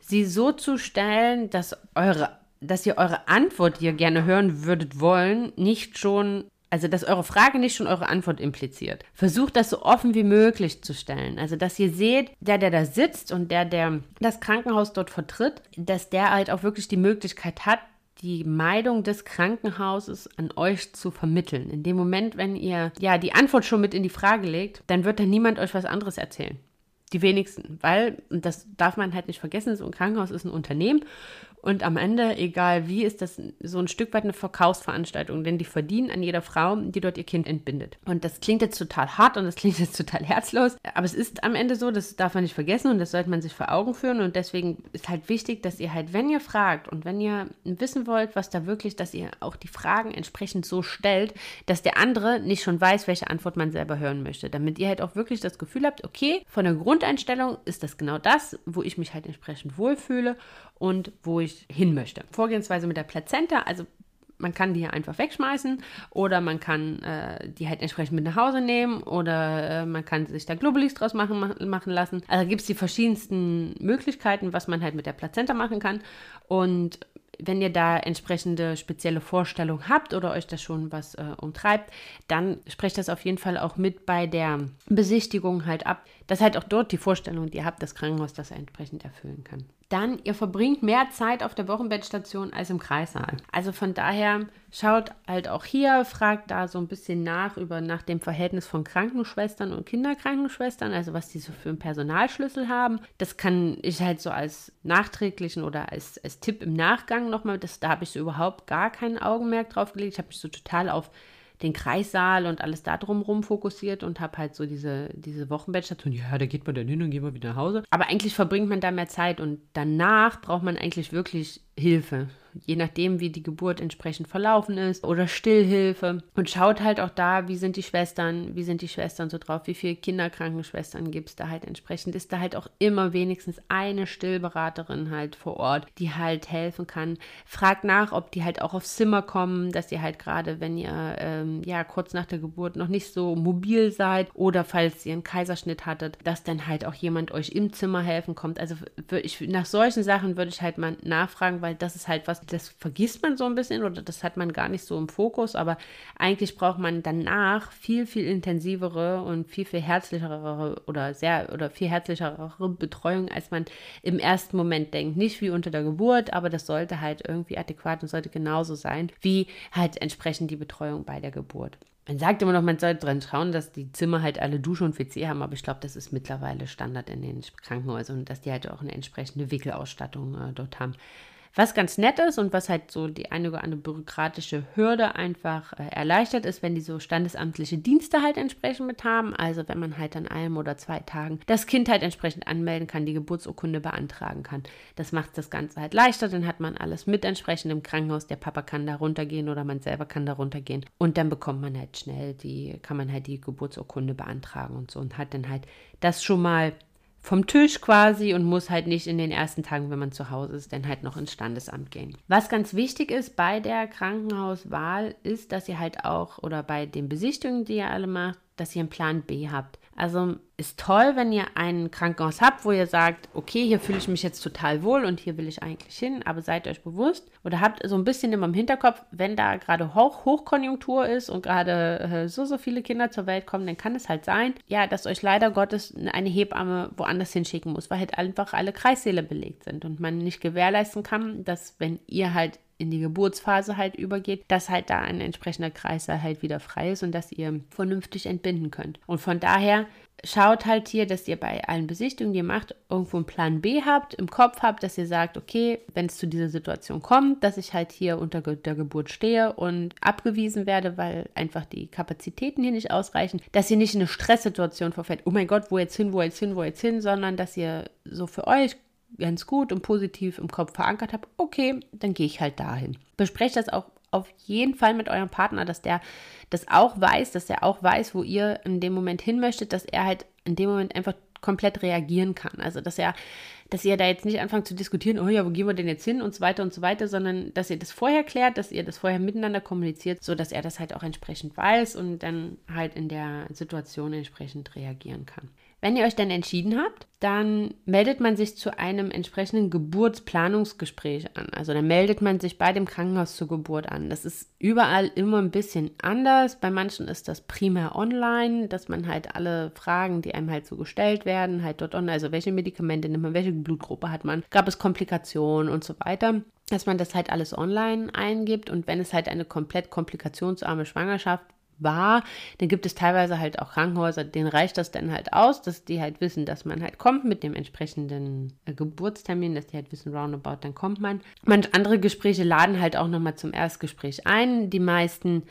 A: sie so zu stellen, dass eure, dass ihr eure Antwort, die ihr gerne hören würdet wollen, nicht schon also, dass eure Frage nicht schon eure Antwort impliziert. Versucht das so offen wie möglich zu stellen. Also, dass ihr seht, der, der da sitzt und der, der das Krankenhaus dort vertritt, dass der halt auch wirklich die Möglichkeit hat, die Meidung des Krankenhauses an euch zu vermitteln. In dem Moment, wenn ihr ja die Antwort schon mit in die Frage legt, dann wird dann niemand euch was anderes erzählen. Die wenigsten, weil, und das darf man halt nicht vergessen, so ein Krankenhaus ist ein Unternehmen und am Ende, egal wie, ist das so ein Stück weit eine Verkaufsveranstaltung, denn die verdienen an jeder Frau, die dort ihr Kind entbindet. Und das klingt jetzt total hart und das klingt jetzt total herzlos, aber es ist am Ende so, das darf man nicht vergessen und das sollte man sich vor Augen führen und deswegen ist halt wichtig, dass ihr halt, wenn ihr fragt und wenn ihr wissen wollt, was da wirklich, dass ihr auch die Fragen entsprechend so stellt, dass der andere nicht schon weiß, welche Antwort man selber hören möchte, damit ihr halt auch wirklich das Gefühl habt, okay, von der Grundeinstellung ist das genau das, wo ich mich halt entsprechend wohlfühle und wo ich hin möchte. Vorgehensweise mit der Plazenta, also man kann die hier einfach wegschmeißen oder man kann äh, die halt entsprechend mit nach Hause nehmen oder äh, man kann sich da Globulis draus machen, machen lassen. Also gibt es die verschiedensten Möglichkeiten, was man halt mit der Plazenta machen kann. Und wenn ihr da entsprechende spezielle Vorstellungen habt oder euch das schon was äh, umtreibt, dann sprecht das auf jeden Fall auch mit bei der Besichtigung halt ab, dass halt auch dort die Vorstellung, die ihr habt, das Krankenhaus das entsprechend erfüllen kann. Dann, ihr verbringt mehr Zeit auf der Wochenbettstation als im Kreissaal. Also von daher schaut halt auch hier, fragt da so ein bisschen nach über nach dem Verhältnis von Krankenschwestern und Kinderkrankenschwestern, also was die so für einen Personalschlüssel haben. Das kann ich halt so als nachträglichen oder als, als Tipp im Nachgang nochmal, da habe ich so überhaupt gar kein Augenmerk drauf gelegt. Ich habe mich so total auf den Kreissaal und alles da drumherum fokussiert und habe halt so diese, diese Wochenbettstation, ja, da geht man dann hin und geht man wieder nach Hause. Aber eigentlich verbringt man da mehr Zeit und danach braucht man eigentlich wirklich Hilfe je nachdem, wie die Geburt entsprechend verlaufen ist oder Stillhilfe und schaut halt auch da, wie sind die Schwestern, wie sind die Schwestern so drauf, wie viele Kinderkrankenschwestern gibt es da halt entsprechend. Ist da halt auch immer wenigstens eine Stillberaterin halt vor Ort, die halt helfen kann. Fragt nach, ob die halt auch aufs Zimmer kommen, dass ihr halt gerade, wenn ihr ähm, ja kurz nach der Geburt noch nicht so mobil seid oder falls ihr einen Kaiserschnitt hattet, dass dann halt auch jemand euch im Zimmer helfen kommt. Also ich, nach solchen Sachen würde ich halt mal nachfragen, weil das ist halt was, das vergisst man so ein bisschen oder das hat man gar nicht so im Fokus, aber eigentlich braucht man danach viel, viel intensivere und viel, viel herzlichere oder sehr oder viel herzlichere Betreuung, als man im ersten Moment denkt. Nicht wie unter der Geburt, aber das sollte halt irgendwie adäquat und sollte genauso sein, wie halt entsprechend die Betreuung bei der Geburt. Man sagt immer noch, man sollte dran schauen, dass die Zimmer halt alle Dusche und WC haben, aber ich glaube, das ist mittlerweile Standard in den Krankenhäusern dass die halt auch eine entsprechende Wickelausstattung äh, dort haben. Was ganz nett ist und was halt so die eine oder andere bürokratische Hürde einfach äh, erleichtert ist, wenn die so standesamtliche Dienste halt entsprechend mit haben. Also wenn man halt an einem oder zwei Tagen das Kind halt entsprechend anmelden kann, die Geburtsurkunde beantragen kann. Das macht das Ganze halt leichter, dann hat man alles mit entsprechend im Krankenhaus. Der Papa kann da runtergehen oder man selber kann da runtergehen. Und dann bekommt man halt schnell die, kann man halt die Geburtsurkunde beantragen und so und hat dann halt das schon mal vom Tisch quasi und muss halt nicht in den ersten Tagen, wenn man zu Hause ist, dann halt noch ins Standesamt gehen. Was ganz wichtig ist bei der Krankenhauswahl, ist, dass ihr halt auch oder bei den Besichtigungen, die ihr alle macht, dass ihr einen Plan B habt. Also ist toll, wenn ihr ein Krankenhaus habt, wo ihr sagt, okay, hier fühle ich mich jetzt total wohl und hier will ich eigentlich hin, aber seid euch bewusst oder habt so ein bisschen immer im Hinterkopf, wenn da gerade Hoch Hochkonjunktur ist und gerade äh, so, so viele Kinder zur Welt kommen, dann kann es halt sein, ja, dass euch leider Gottes eine Hebamme woanders hinschicken muss, weil halt einfach alle Kreissäle belegt sind und man nicht gewährleisten kann, dass wenn ihr halt in die Geburtsphase halt übergeht, dass halt da ein entsprechender Kreislauf halt wieder frei ist und dass ihr vernünftig entbinden könnt. Und von daher schaut halt hier, dass ihr bei allen Besichtigungen, die ihr macht, irgendwo einen Plan B habt, im Kopf habt, dass ihr sagt, okay, wenn es zu dieser Situation kommt, dass ich halt hier unter der Geburt stehe und abgewiesen werde, weil einfach die Kapazitäten hier nicht ausreichen, dass ihr nicht in eine Stresssituation verfällt, oh mein Gott, wo jetzt hin, wo jetzt hin, wo jetzt hin, sondern dass ihr so für euch ganz gut und positiv im Kopf verankert habt, okay, dann gehe ich halt dahin. Besprecht das auch auf jeden Fall mit eurem Partner, dass der das auch weiß, dass er auch weiß, wo ihr in dem Moment hin möchtet, dass er halt in dem Moment einfach komplett reagieren kann. Also, dass er, dass ihr da jetzt nicht anfangt zu diskutieren, oh ja, wo gehen wir denn jetzt hin und so weiter und so weiter, sondern dass ihr das vorher klärt, dass ihr das vorher miteinander kommuniziert, so dass er das halt auch entsprechend weiß und dann halt in der Situation entsprechend reagieren kann. Wenn ihr euch dann entschieden habt, dann meldet man sich zu einem entsprechenden Geburtsplanungsgespräch an. Also dann meldet man sich bei dem Krankenhaus zur Geburt an. Das ist überall immer ein bisschen anders. Bei manchen ist das primär online, dass man halt alle Fragen, die einem halt so gestellt werden, halt dort online, also welche Medikamente nimmt man, welche Blutgruppe hat man, gab es Komplikationen und so weiter dass man das halt alles online eingibt und wenn es halt eine komplett komplikationsarme Schwangerschaft war, dann gibt es teilweise halt auch Krankenhäuser, denen reicht das dann halt aus, dass die halt wissen, dass man halt kommt mit dem entsprechenden äh, Geburtstermin, dass die halt wissen, roundabout, dann kommt man. Manche andere Gespräche laden halt auch nochmal zum Erstgespräch ein. Die meisten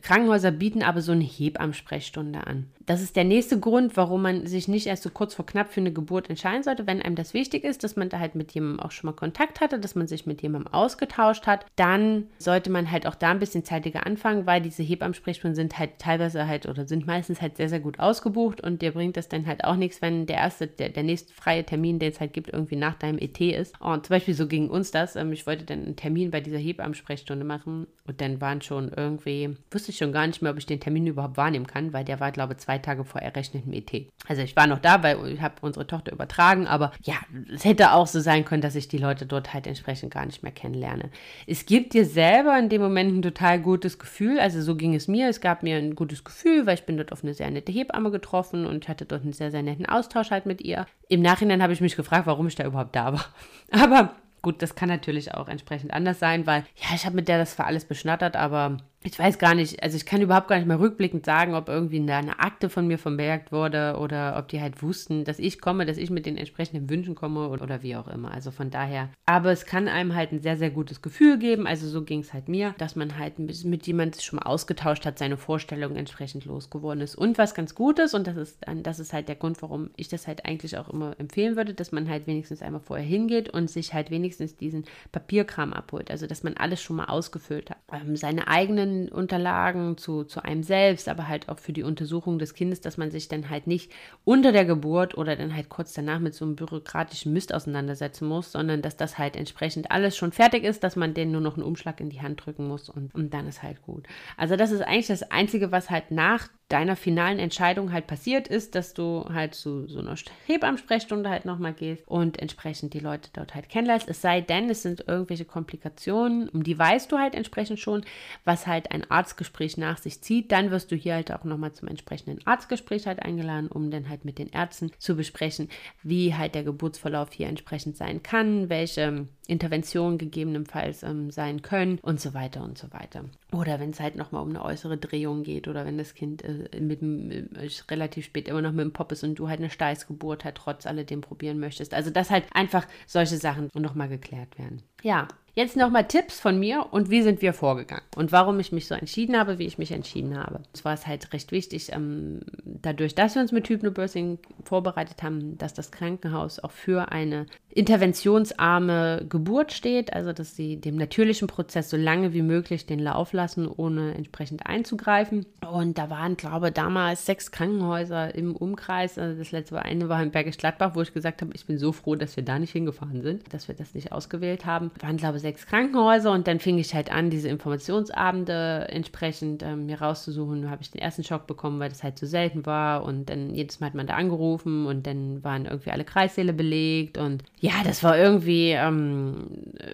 A: Krankenhäuser bieten aber so eine Hebammensprechstunde an. Das ist der nächste Grund, warum man sich nicht erst so kurz vor knapp für eine Geburt entscheiden sollte, wenn einem das wichtig ist, dass man da halt mit jemandem auch schon mal Kontakt hatte, dass man sich mit jemandem ausgetauscht hat. Dann sollte man halt auch da ein bisschen zeitiger anfangen, weil diese Hebammensprechstunden sind halt teilweise halt oder sind meistens halt sehr, sehr gut ausgebucht und dir bringt das dann halt auch nichts, wenn der erste, der, der nächste freie Termin, den es halt gibt, irgendwie nach deinem ET ist. Und zum Beispiel so ging uns das. Ähm, ich wollte dann einen Termin bei dieser Hebammensprechstunde machen und dann waren schon irgendwie, wusste ich schon gar nicht mehr, ob ich den Termin überhaupt wahrnehmen kann, weil der war, glaube ich, zwei Tage vor errechnetem ET. Also ich war noch da, weil ich habe unsere Tochter übertragen, aber ja, es hätte auch so sein können, dass ich die Leute dort halt entsprechend gar nicht mehr kennenlerne. Es gibt dir selber in dem Moment ein total gutes Gefühl, also so ging es mir, es gab mir ein gutes Gefühl, weil ich bin dort auf eine sehr nette Hebamme getroffen und hatte dort einen sehr, sehr netten Austausch halt mit ihr. Im Nachhinein habe ich mich gefragt, warum ich da überhaupt da war. Aber Gut, das kann natürlich auch entsprechend anders sein, weil ja, ich habe mit der das für alles beschnattert, aber ich weiß gar nicht, also ich kann überhaupt gar nicht mehr rückblickend sagen, ob irgendwie eine Akte von mir vermerkt wurde oder ob die halt wussten, dass ich komme, dass ich mit den entsprechenden Wünschen komme oder, wie auch immer. Also von daher. Aber es kann einem halt ein sehr, sehr gutes Gefühl geben. Also so ging es halt mir, dass man halt mit jemandem schon mal ausgetauscht hat, seine Vorstellungen entsprechend losgeworden ist. Und was ganz Gutes, und das ist, das ist halt der Grund, warum ich das halt eigentlich auch immer empfehlen würde, dass man halt wenigstens einmal vorher hingeht und sich halt wenigstens diesen Papierkram abholt. Also dass man alles schon mal ausgefüllt hat. Ähm, seine eigenen Unterlagen zu, zu einem selbst, aber halt auch für die Untersuchung des Kindes, dass man sich dann halt nicht unter der Geburt oder dann halt kurz danach mit so einem bürokratischen Mist auseinandersetzen muss, sondern dass das halt entsprechend alles schon fertig ist, dass man denen nur noch einen Umschlag in die Hand drücken muss und, und dann ist halt gut. Also das ist eigentlich das Einzige, was halt nach deiner finalen Entscheidung halt passiert ist, dass du halt zu so einer Hebammensprechstunde halt nochmal gehst und entsprechend die Leute dort halt kennenlernst. Es sei denn, es sind irgendwelche Komplikationen, um die weißt du halt entsprechend schon, was halt ein Arztgespräch nach sich zieht. Dann wirst du hier halt auch nochmal zum entsprechenden Arztgespräch halt eingeladen, um dann halt mit den Ärzten zu besprechen, wie halt der Geburtsverlauf hier entsprechend sein kann, welche Interventionen gegebenenfalls ähm, sein können und so weiter und so weiter. Oder wenn es halt nochmal um eine äußere Drehung geht oder wenn das Kind äh, mit, mit, äh, relativ spät immer noch mit dem Pop ist und du halt eine Steißgeburt halt trotz alledem probieren möchtest. Also dass halt einfach solche Sachen nochmal geklärt werden. Ja, Jetzt nochmal Tipps von mir und wie sind wir vorgegangen und warum ich mich so entschieden habe, wie ich mich entschieden habe. Es war es halt recht wichtig, ähm, dadurch, dass wir uns mit Hypnobirthing vorbereitet haben, dass das Krankenhaus auch für eine interventionsarme Geburt steht, also dass sie dem natürlichen Prozess so lange wie möglich den Lauf lassen, ohne entsprechend einzugreifen. Und da waren, glaube ich, damals sechs Krankenhäuser im Umkreis. Also das letzte war eine war in Bergisch Gladbach, wo ich gesagt habe, ich bin so froh, dass wir da nicht hingefahren sind, dass wir das nicht ausgewählt haben. Waren, glaube sechs Krankenhäuser und dann fing ich halt an, diese Informationsabende entsprechend ähm, mir rauszusuchen. Da habe ich den ersten Schock bekommen, weil das halt so selten war und dann jedes Mal hat man da angerufen und dann waren irgendwie alle Kreissäle belegt und ja, das war irgendwie, ähm,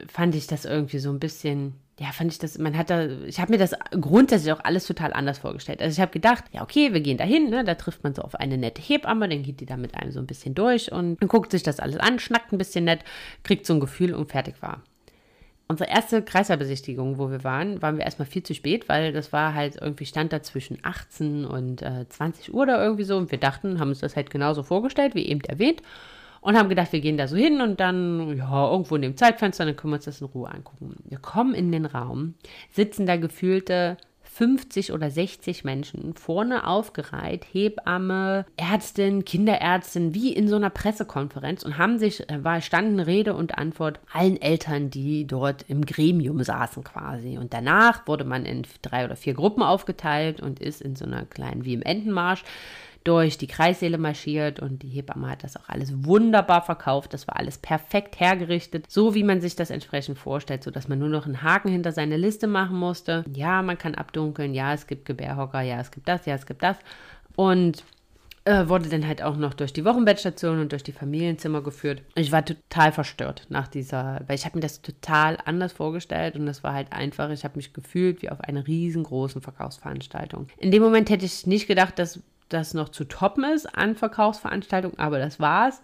A: fand ich das irgendwie so ein bisschen ja, fand ich das, man hat da, ich habe mir das grundsätzlich auch alles total anders vorgestellt. Also ich habe gedacht, ja, okay, wir gehen da hin, ne, da trifft man so auf eine nette Hebamme, dann geht die da mit einem so ein bisschen durch und dann guckt sich das alles an, schnackt ein bisschen nett, kriegt so ein Gefühl und fertig war. Unsere erste Kreislaufbesichtigung, wo wir waren, waren wir erstmal viel zu spät, weil das war halt irgendwie stand da zwischen 18 und äh, 20 Uhr oder irgendwie so und wir dachten, haben uns das halt genauso vorgestellt, wie eben erwähnt und haben gedacht, wir gehen da so hin und dann, ja, irgendwo in dem Zeitfenster, dann können wir uns das in Ruhe angucken. Wir kommen in den Raum, sitzen da gefühlte 50 oder 60 Menschen vorne aufgereiht, Hebamme, Ärztin, Kinderärztin, wie in so einer Pressekonferenz und haben sich, äh, war standen Rede und Antwort allen Eltern, die dort im Gremium saßen quasi. Und danach wurde man in drei oder vier Gruppen aufgeteilt und ist in so einer kleinen, wie im Entenmarsch, durch die Kreissäle marschiert und die Hebamme hat das auch alles wunderbar verkauft. Das war alles perfekt hergerichtet, so wie man sich das entsprechend vorstellt, sodass man nur noch einen Haken hinter seine Liste machen musste. Ja, man kann abdunkeln, ja, es gibt Gebärhocker, ja, es gibt das, ja, es gibt das. Und äh, wurde dann halt auch noch durch die Wochenbettstation und durch die Familienzimmer geführt. Ich war total verstört nach dieser, weil ich habe mir das total anders vorgestellt und das war halt einfach, ich habe mich gefühlt wie auf einer riesengroßen Verkaufsveranstaltung. In dem Moment hätte ich nicht gedacht, dass das noch zu toppen ist an Verkaufsveranstaltungen, aber das war's.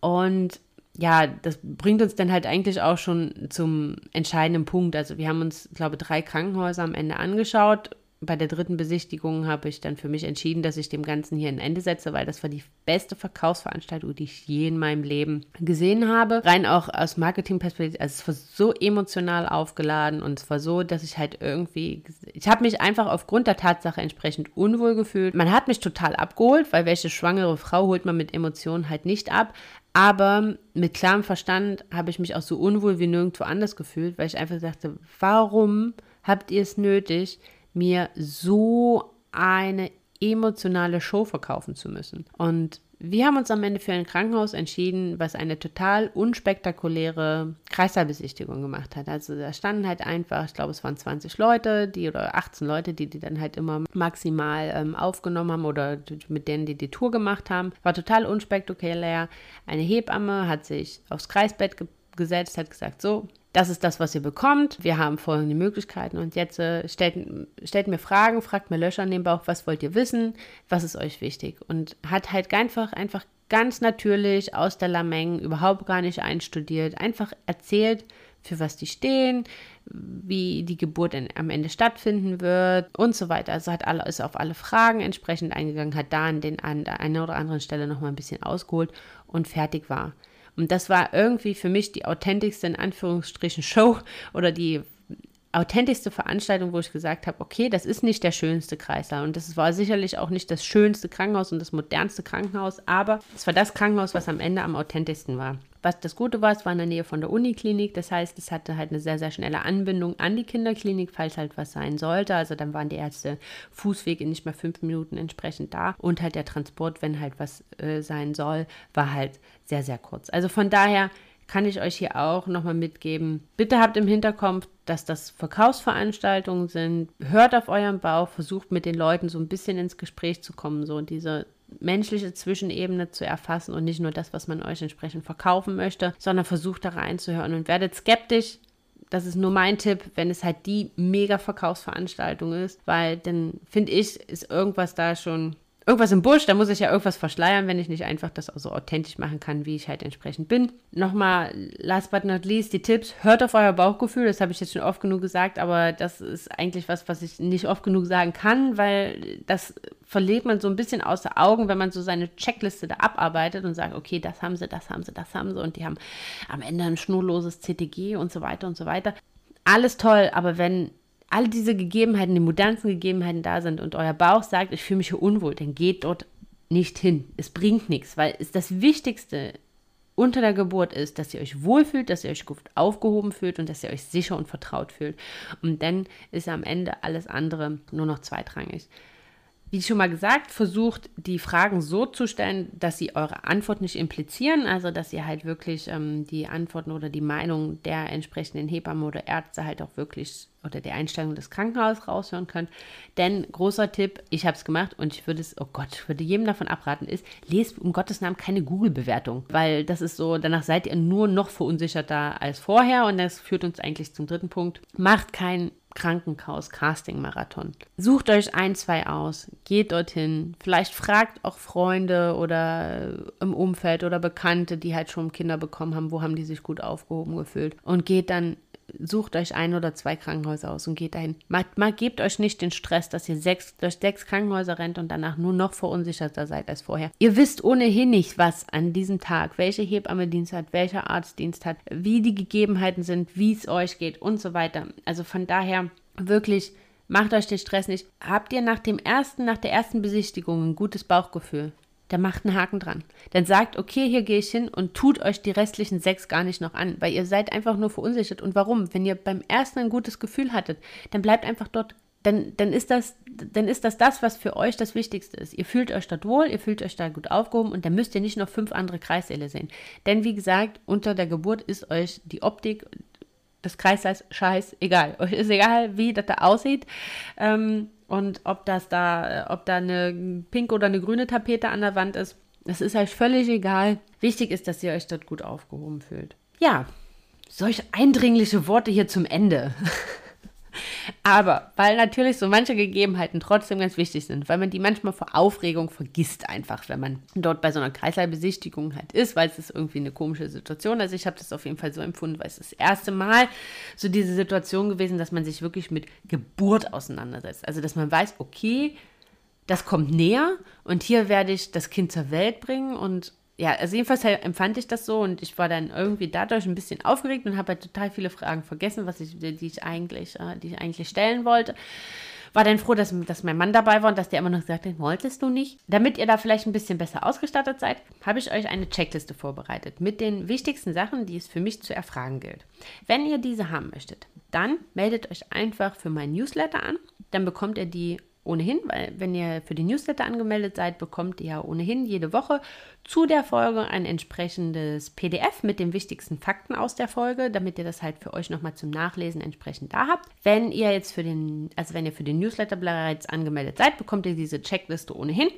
A: Und ja, das bringt uns dann halt eigentlich auch schon zum entscheidenden Punkt. Also wir haben uns, glaube ich, drei Krankenhäuser am Ende angeschaut bei der dritten Besichtigung habe ich dann für mich entschieden, dass ich dem Ganzen hier ein Ende setze, weil das war die beste Verkaufsveranstaltung, die ich je in meinem Leben gesehen habe. Rein auch aus Marketingperspektive, also es war so emotional aufgeladen und es war so, dass ich halt irgendwie, ich habe mich einfach aufgrund der Tatsache entsprechend unwohl gefühlt. Man hat mich total abgeholt, weil welche schwangere Frau holt man mit Emotionen halt nicht ab. Aber mit klarem Verstand habe ich mich auch so unwohl wie nirgendwo anders gefühlt, weil ich einfach dachte, warum habt ihr es nötig, mir so eine emotionale Show verkaufen zu müssen. Und wir haben uns am Ende für ein Krankenhaus entschieden, was eine total unspektakuläre Kreissaalbesichtigung gemacht hat. Also da standen halt einfach, ich glaube, es waren 20 Leute, die oder 18 Leute, die die dann halt immer maximal ähm, aufgenommen haben oder mit denen die die Tour gemacht haben. War total unspektakulär. Eine Hebamme hat sich aufs Kreisbett ge gesetzt, hat gesagt, so, das ist das, was ihr bekommt. Wir haben folgende Möglichkeiten und jetzt äh, stellt, stellt mir Fragen, fragt mir Löcher an den Bauch, was wollt ihr wissen, was ist euch wichtig und hat halt einfach, einfach ganz natürlich aus der Lameng, überhaupt gar nicht einstudiert, einfach erzählt, für was die stehen, wie die Geburt in, am Ende stattfinden wird und so weiter. Also hat alle, ist auf alle Fragen entsprechend eingegangen, hat da an, der einen oder anderen Stelle nochmal ein bisschen ausgeholt und fertig war. Und das war irgendwie für mich die authentischste, in Anführungsstrichen, Show oder die authentischste Veranstaltung, wo ich gesagt habe, okay, das ist nicht der schönste Kreislauf und das war sicherlich auch nicht das schönste Krankenhaus und das modernste Krankenhaus, aber es war das Krankenhaus, was am Ende am authentischsten war. Was das Gute war, es war in der Nähe von der Uniklinik, das heißt, es hatte halt eine sehr, sehr schnelle Anbindung an die Kinderklinik, falls halt was sein sollte. Also dann waren die Ärzte Fußweg in nicht mehr fünf Minuten entsprechend da und halt der Transport, wenn halt was äh, sein soll, war halt sehr, sehr kurz. Also von daher kann ich euch hier auch nochmal mitgeben. Bitte habt im Hinterkopf, dass das Verkaufsveranstaltungen sind. Hört auf euren Bauch, versucht mit den Leuten so ein bisschen ins Gespräch zu kommen, so diese menschliche Zwischenebene zu erfassen und nicht nur das, was man euch entsprechend verkaufen möchte, sondern versucht da reinzuhören und werdet skeptisch. Das ist nur mein Tipp, wenn es halt die mega Verkaufsveranstaltung ist, weil dann finde ich, ist irgendwas da schon irgendwas im Busch, da muss ich ja irgendwas verschleiern, wenn ich nicht einfach das so authentisch machen kann, wie ich halt entsprechend bin. Nochmal, last but not least, die Tipps, hört auf euer Bauchgefühl, das habe ich jetzt schon oft genug gesagt, aber das ist eigentlich was, was ich nicht oft genug sagen kann, weil das verliert man so ein bisschen außer Augen, wenn man so seine Checkliste da abarbeitet und sagt, okay, das haben sie, das haben sie, das haben sie und die haben am Ende ein schnurloses CTG und so weiter und so weiter. Alles toll, aber wenn all diese Gegebenheiten, die modernsten Gegebenheiten da sind und euer Bauch sagt, ich fühle mich hier unwohl, dann geht dort nicht hin. Es bringt nichts, weil es das Wichtigste unter der Geburt ist, dass ihr euch wohlfühlt, dass ihr euch gut aufgehoben fühlt und dass ihr euch sicher und vertraut fühlt. Und dann ist am Ende alles andere nur noch zweitrangig. Wie schon mal gesagt, versucht die Fragen so zu stellen, dass sie eure Antwort nicht implizieren, also dass ihr halt wirklich ähm, die Antworten oder die Meinung der entsprechenden Hebamme oder Ärzte halt auch wirklich oder der Einstellung des Krankenhauses raushören könnt. Denn großer Tipp, ich habe es gemacht und ich würde es, oh Gott, ich würde jedem davon abraten, ist, lest um Gottes Namen keine Google-Bewertung, weil das ist so, danach seid ihr nur noch verunsicherter als vorher und das führt uns eigentlich zum dritten Punkt. Macht kein Krankenhaus-Casting-Marathon. Sucht euch ein, zwei aus, geht dorthin. Vielleicht fragt auch Freunde oder im Umfeld oder Bekannte, die halt schon Kinder bekommen haben, wo haben die sich gut aufgehoben gefühlt. Und geht dann sucht euch ein oder zwei Krankenhäuser aus und geht dahin. Mal, mal gebt euch nicht den Stress, dass ihr sechs, durch sechs Krankenhäuser rennt und danach nur noch verunsicherter seid als vorher. Ihr wisst ohnehin nicht, was an diesem Tag, welche Hebamme Dienst hat, welcher Arztdienst hat, wie die Gegebenheiten sind, wie es euch geht und so weiter. Also von daher wirklich macht euch den Stress nicht. Habt ihr nach dem ersten, nach der ersten Besichtigung ein gutes Bauchgefühl? Der macht einen Haken dran. Dann sagt, okay, hier gehe ich hin und tut euch die restlichen sechs gar nicht noch an, weil ihr seid einfach nur verunsichert. Und warum? Wenn ihr beim ersten ein gutes Gefühl hattet, dann bleibt einfach dort. Dann, dann, ist das, dann ist das das, was für euch das Wichtigste ist. Ihr fühlt euch dort wohl, ihr fühlt euch da gut aufgehoben und dann müsst ihr nicht noch fünf andere Kreissäle sehen. Denn wie gesagt, unter der Geburt ist euch die Optik des Kreißsaals scheiß egal. Euch ist egal, wie das da aussieht. Ähm, und ob das da, ob da eine pinke oder eine grüne Tapete an der Wand ist, das ist euch völlig egal. Wichtig ist, dass ihr euch dort gut aufgehoben fühlt. Ja, solch eindringliche Worte hier zum Ende. Aber weil natürlich so manche Gegebenheiten trotzdem ganz wichtig sind, weil man die manchmal vor Aufregung vergisst einfach, wenn man dort bei so einer Kreislaufbesichtigung halt ist, weil es ist irgendwie eine komische Situation. Also ich habe das auf jeden Fall so empfunden, weil es das erste Mal so diese Situation gewesen, dass man sich wirklich mit Geburt auseinandersetzt. Also dass man weiß, okay, das kommt näher und hier werde ich das Kind zur Welt bringen und ja, also jedenfalls empfand ich das so und ich war dann irgendwie dadurch ein bisschen aufgeregt und habe halt total viele Fragen vergessen, was ich, die ich eigentlich, äh, die ich eigentlich stellen wollte. War dann froh, dass, dass mein Mann dabei war und dass der immer noch sagte, wolltest du nicht? Damit ihr da vielleicht ein bisschen besser ausgestattet seid, habe ich euch eine Checkliste vorbereitet mit den wichtigsten Sachen, die es für mich zu erfragen gilt. Wenn ihr diese haben möchtet, dann meldet euch einfach für mein Newsletter an. Dann bekommt ihr die ohnehin, weil wenn ihr für die Newsletter angemeldet seid, bekommt ihr ja ohnehin jede Woche zu der Folge ein entsprechendes PDF mit den wichtigsten Fakten aus der Folge, damit ihr das halt für euch nochmal zum Nachlesen entsprechend da habt. Wenn ihr jetzt für den, also wenn ihr für den Newsletter bereits angemeldet seid, bekommt ihr diese Checkliste ohnehin.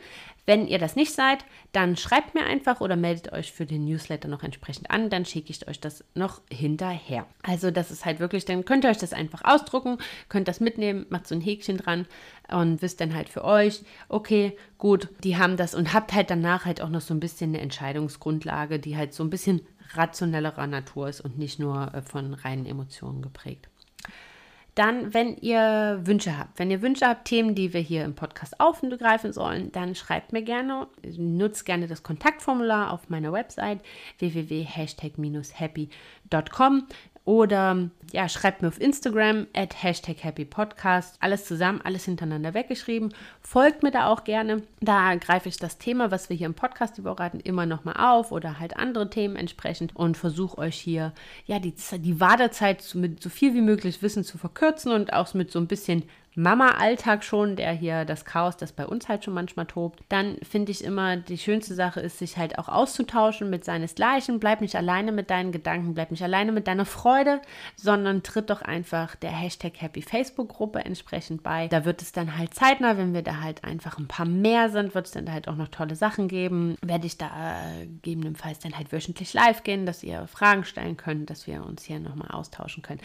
A: Wenn ihr das nicht seid, dann schreibt mir einfach oder meldet euch für den Newsletter noch entsprechend an, dann schicke ich euch das noch hinterher. Also das ist halt wirklich, dann könnt ihr euch das einfach ausdrucken, könnt das mitnehmen, macht so ein Häkchen dran und wisst dann halt für euch, okay, gut, die haben das und habt halt danach halt auch noch so ein bisschen eine Entscheidungsgrundlage, die halt so ein bisschen rationellerer Natur ist und nicht nur äh, von reinen Emotionen geprägt. Dann, wenn ihr Wünsche habt, wenn ihr Wünsche habt, Themen, die wir hier im Podcast aufgreifen sollen, dann schreibt mir gerne, nutzt gerne das Kontaktformular auf meiner Website www.hashtag-happy.com oder ja, schreibt mir auf Instagram at Hashtag Happy Podcast. Alles zusammen, alles hintereinander weggeschrieben. Folgt mir da auch gerne. Da greife ich das Thema, was wir hier im Podcast überraten, immer nochmal auf oder halt andere Themen entsprechend und versuche euch hier ja die, die Wartezeit mit so viel wie möglich Wissen zu verkürzen und auch mit so ein bisschen Mama-Alltag schon, der hier das Chaos, das bei uns halt schon manchmal tobt, dann finde ich immer, die schönste Sache ist, sich halt auch auszutauschen mit seinesgleichen. Bleib nicht alleine mit deinen Gedanken, bleib nicht alleine mit deiner Freude, sondern tritt doch einfach der Hashtag Happy Facebook-Gruppe entsprechend bei. Da wird es dann halt zeitnah, wenn wir da halt einfach ein paar mehr sind, wird es dann halt auch noch tolle Sachen geben. Werde ich da äh, gegebenenfalls dann halt wöchentlich live gehen, dass ihr Fragen stellen könnt, dass wir uns hier nochmal austauschen können.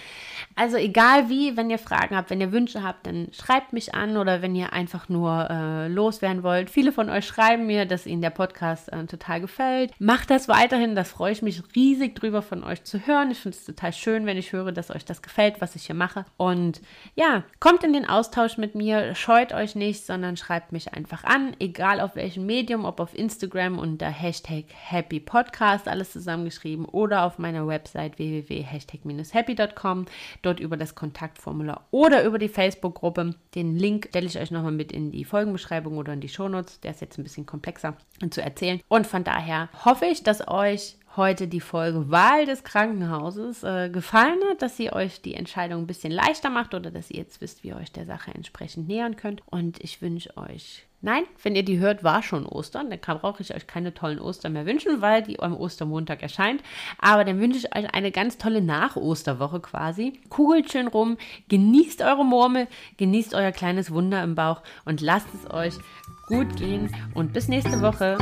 A: Also egal wie, wenn ihr Fragen habt, wenn ihr Wünsche habt, dann schreibt mich an oder wenn ihr einfach nur äh, loswerden wollt. Viele von euch schreiben mir, dass ihnen der Podcast äh, total gefällt. Macht das weiterhin, das freue ich mich riesig drüber von euch zu hören. Ich finde es total schön, wenn ich höre, dass euch das gefällt, was ich hier mache. Und ja, kommt in den Austausch mit mir, scheut euch nicht, sondern schreibt mich einfach an, egal auf welchem Medium, ob auf Instagram unter Hashtag Happy Podcast, alles zusammengeschrieben, oder auf meiner Website www.hashtag-happy.com, dort über das Kontaktformular oder über die Facebook-Gruppe. Den Link stelle ich euch nochmal mit in die Folgenbeschreibung oder in die Shownotes. Der ist jetzt ein bisschen komplexer zu erzählen. Und von daher hoffe ich, dass euch heute die Folge Wahl des Krankenhauses äh, gefallen hat, dass sie euch die Entscheidung ein bisschen leichter macht oder dass ihr jetzt wisst, wie ihr euch der Sache entsprechend nähern könnt. Und ich wünsche euch Nein, wenn ihr die hört, war schon Ostern. Dann brauche ich euch keine tollen Ostern mehr wünschen, weil die am Ostermontag erscheint. Aber dann wünsche ich euch eine ganz tolle Nach-Osterwoche quasi. Kugelt schön rum, genießt eure Murmel, genießt euer kleines Wunder im Bauch und lasst es euch gut gehen. Und bis nächste Woche.